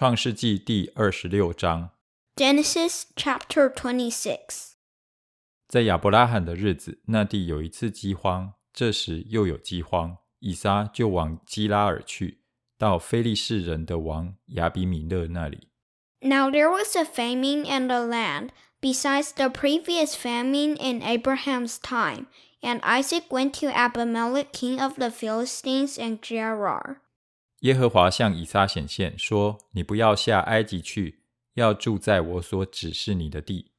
创世纪第二十六章， Genesis chapter 26. 在亚伯拉罕的日子，那地有一次饥荒，这时又有饥荒，以撒就往基拉尔去，到非利士人的王亚比米勒那里。 Now there was a famine in the land, besides the previous famine in Abraham's time, and Isaac went to Abimelech king of the Philistines and Gerar. 耶和华向以撒显现，说：“你不要下埃及去，要住在我所指示你的地。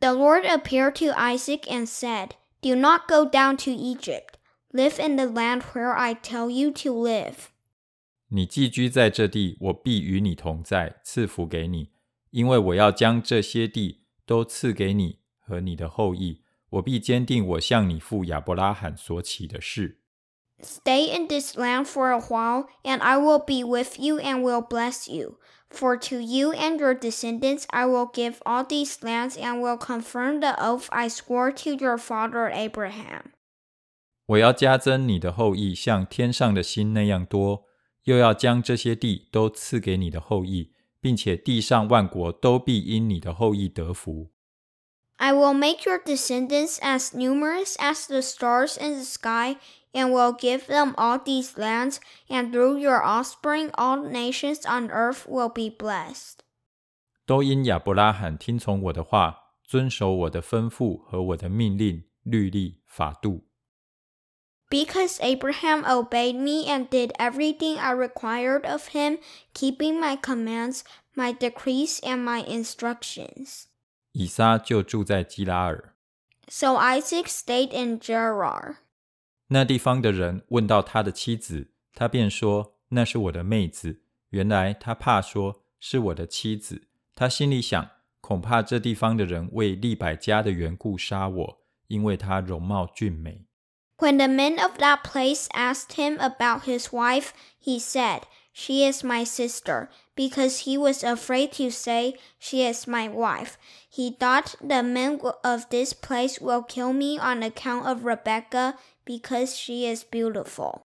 The Lord appeared to Isaac and said, Do not go down to Egypt. Live in the land where I tell you to live. 你寄居在这地，我必与你同在，赐福给你，因为我要将这些地都赐给你和你的后裔。我必坚定我向你父亚伯拉罕所起的事。Stay in this land for a while, and I will be with you and will bless you. For to you and your descendants I will give all these lands and will confirm the oath I swore to your father Abraham. 我要加增你的后裔，像天上的星那样多，又要将这些地都赐给你的后裔，并且地上万国都必因你的后裔得福。 I will make your descendants as numerous as the stars in the sky, and will give them all these lands, and through your offspring all nations on earth will be blessed. 都因亚伯拉罕听从我的话，遵守我的吩咐和我的命令、律例、法度。 Because Abraham obeyed me and did everything I required of him, keeping my commands, my decrees, and my instructions. 以撒就住在基拉尔。 So Isaac stayed in Gerar. 那地方的人问到他的妻子，他便说：“那是我的妹子。”原来他怕说是我的妻子，他心里想，恐怕这地方的人为利百加的缘故杀我，因为她容貌俊美。 When the men of that place asked him about his wife, he said, She is my sister, because he was afraid to say, She is my wife. He thought the men of this place will kill me on account of Rebecca, because she is beautiful.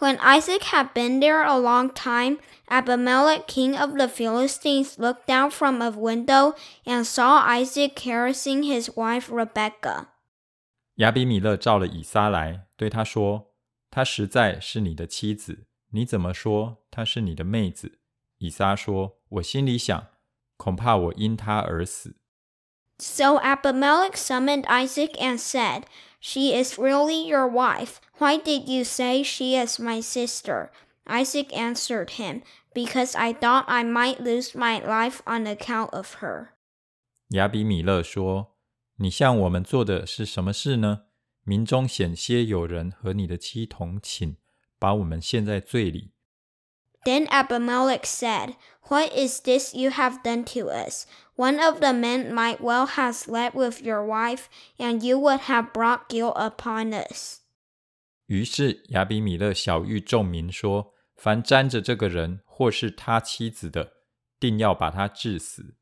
when Isaac had been there a long time, Abimelech, king of the Philistines, looked down from a window and saw Isaac caressing his wife Rebekah. 亚比米勒召了以撒来，对他说：“她实在是你的妻子。”你怎么说她是你的妹子？”以撒说：“我心里想，恐怕我因她而死。So Abimelech summoned Isaac and said, She is really your wife. Why did you say she is my sister? Isaac answered him, Because I thought I might lose my life on account of her. ”亚比米勒说：“你向我们做的是什么事呢？民中险些有人和你的妻同寝，把我们陷在罪里。 Then Abimelech said, What is this you have done to us? One of the men might well have slept with your wife, and you would have brought guilt upon us. 于是亚比米勒小谕众民说：“凡沾着这个人或是他妻子的，定要把他治死。”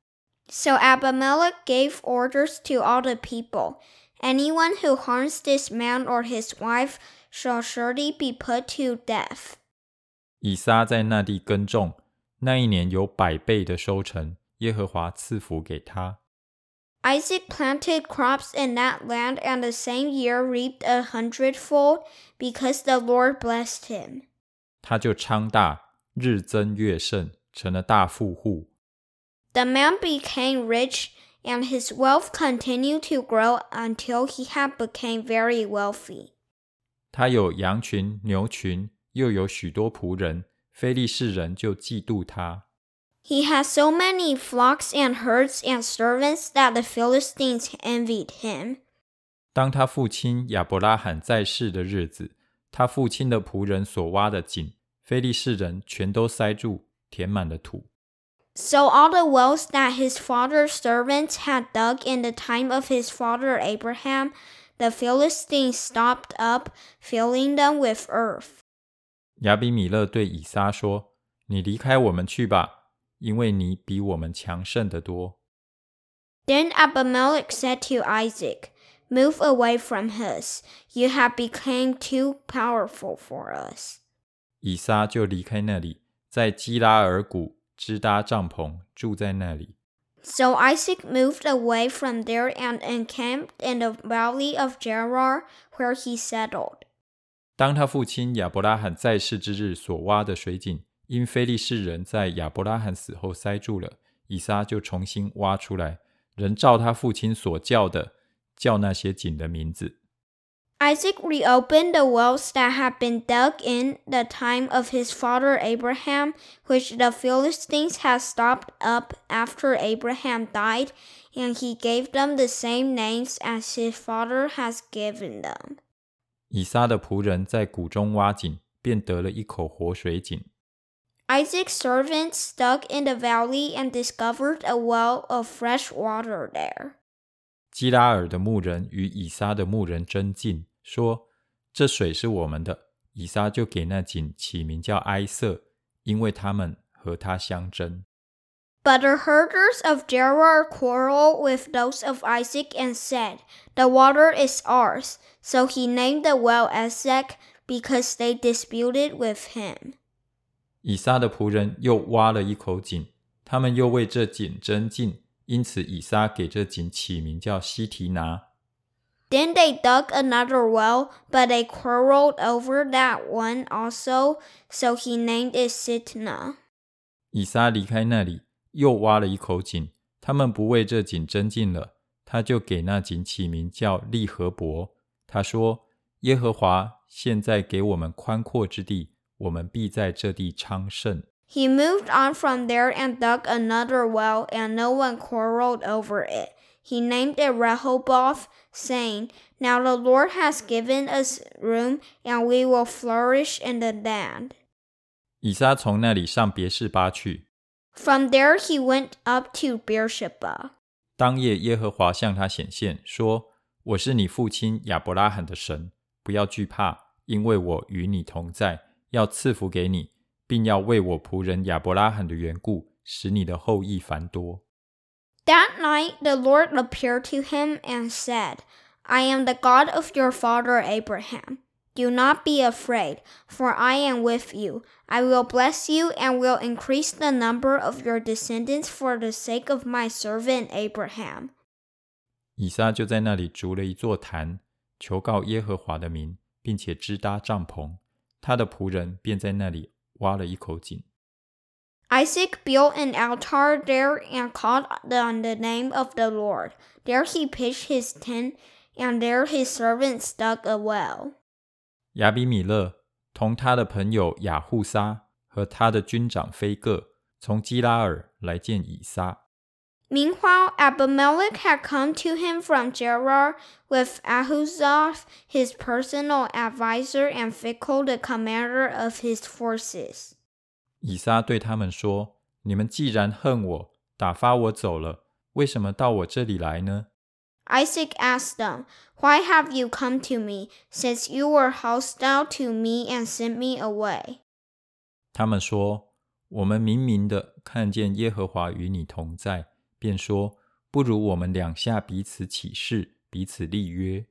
So Abimelech gave orders to all the people Anyone who harms this man or his wife shall surely be put to death. 以撒在那地耕种，那一年有百倍的收成，耶和华赐福给他。 Isaac planted crops in that land and the same year reaped a hundredfold because the Lord blessed him. 他就昌大，日增月盛，成了大富户。 The man became rich and his wealth continued to grow until he had become very wealthy. 他有羊群、牛群，又有许多仆人，非利士人就嫉妒他。 He had so many flocks and herds and servants that the Philistines envied him. 当他父亲亚伯拉罕在世的日子，他父亲的仆人所挖的井，非利士人全都塞住，填满了土。 So all the wells that his father's servants had dug in the time of his father Abraham, the Philistines stopped up, filling them with earth. 亚比米勒对以撒说：“你离开我们去吧，因为你比我们强盛得多。” Then Abimelech said to Isaac, Move away from us. You have become too powerful for us. 以撒就离开那里，在基拉尔谷 支搭帐篷，住在那里。So Isaac moved away from there and encamped in the valley of Gerar, where he settled. 当他父亲亚伯拉罕在世之日所挖的水井，因非利士人在亚伯拉罕死后塞住了，以撒就重新挖出来，仍照他父亲所叫的，叫那些井的名字。Isaac reopened the wells that had been dug in the time of his father Abraham, which the Philistines had stopped up after Abraham died, and he gave them the same names as his father has given them. 以撒的仆人在谷中挖井，便得了一口活水井。 Isaac's servants dug in the valley and discovered a well of fresh water there. 基拉尔的牧人与以撒的牧人争竞，说：“这水是我们的。”以撒就给那井起名叫埃瑟，因为他们和他相争。But the herders of Gerar quarreled with those of Isaac and said, The water is ours. So he named the well Esek because they disputed with him. 以撒的仆人又挖了一口井，他们又为这井争竞。因此以撒给这井起名叫西提拿。Then they dug another well, but they quarreled over that one also, so he named it Sitna. 以撒离开那里，又挖了一口井，他们不为这井争竞了，他就给那井起名叫利和伯。他说：“耶和华现在给我们宽阔之地，我们必在这地昌盛。” He moved on from there and dug another well, and no one quarreled over it. He named it Rehoboth, saying, Now the Lord has given us room, and we will flourish in the land. 以撒从那里上别是巴去。 From there he went up to Beersheba. 当夜，耶和华向他显现，说：“我是你父亲亚伯拉罕的神，不要惧怕，因为我与你同在，要赐福给你， ”并要为我仆人亚伯拉罕的缘故，使你的后裔繁多。” That night the Lord appeared to him and said, I am the God of your father Abraham. Do not be afraid, for I am with you. I will bless you and will increase the number of your descendants for the sake of my servant Abraham. 以撒就在那里筑了一座坛，求告耶和华的名，并且支搭帐篷。他的仆人便在那里 挖了一口井。 Isaac built an altar there and called on the name of the Lord. There he pitched his tent, and there his servants dug a well. 亚比米勒同他的朋友雅护撒和他的军长菲各从基拉尔来见以撒。 Meanwhile, Abimelech had come to him from Gerar with Ahuzath, his personal adviser, and Phicol, the commander of his forces. 以撒对他们说：“你们既然恨我，打发我走了，为什么到我这里来呢？ Isaac asked them, Why have you come to me, since you were hostile to me and sent me away? 他们说：“我们明明的看见耶和华与你同在，便说： 不如我们两下彼此起誓，彼此立约。”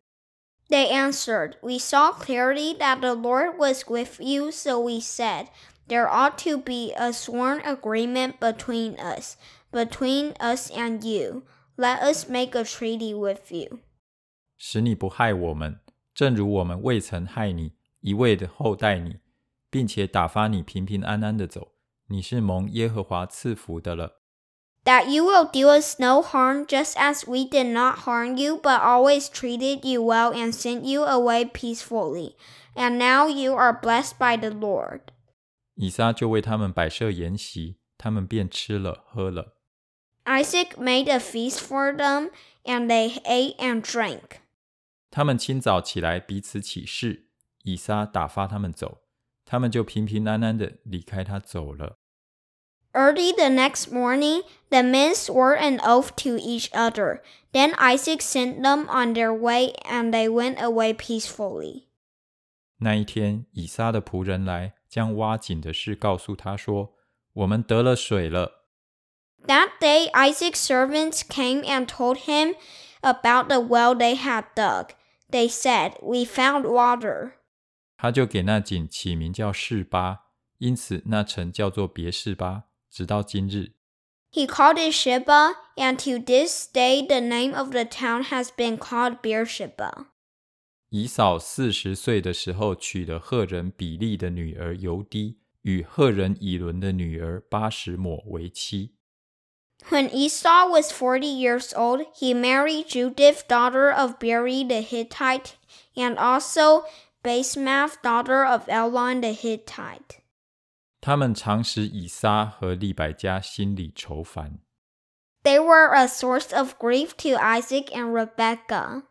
They answered, We saw clearly that the Lord was with you, so we said, There ought to be a sworn agreement between us, between us and you. Let us make a treaty with you. 使你不害我们，正如我们未曾害你，一味的厚待你，并且打发你平平安安的走。你是蒙耶和华赐福的了。 That you will do us no harm, just as we did not harm you, but always treated you well and sent you away peacefully. And now you are blessed by the Lord. 以撒就为他们摆设筵席，他们便吃了喝了。 Isaac made a feast for them, and they ate and drank. 他们清早起来彼此起誓，以撒打发他们走，他们就平平安安的离开他走了。 Early the next morning, the men swore an oath to each other. Then Isaac sent them on their way, and they went away peacefully. 那一天，以撒的仆人来，将挖井的事告诉他说：“我们得了水了。” That day Isaac's servants came and told him about the well they had dug. They said, We found water. 他就给那井起名叫示巴，因此那城叫做别示巴， 直到今日。 He called it Sheba, and to this day the name of the town has been called Beersheba. 以扫四十岁的时候，娶了赫人比利的女儿尤低，与赫人以伦的女儿巴什抹为妻。 When Esau was forty years old, he married Judith, daughter of Beri the Hittite, and also Basemath, daughter of Elon the Hittite. 他们常使以撒和利百加心里愁烦。 They were a source of grief to Isaac and Rebekah.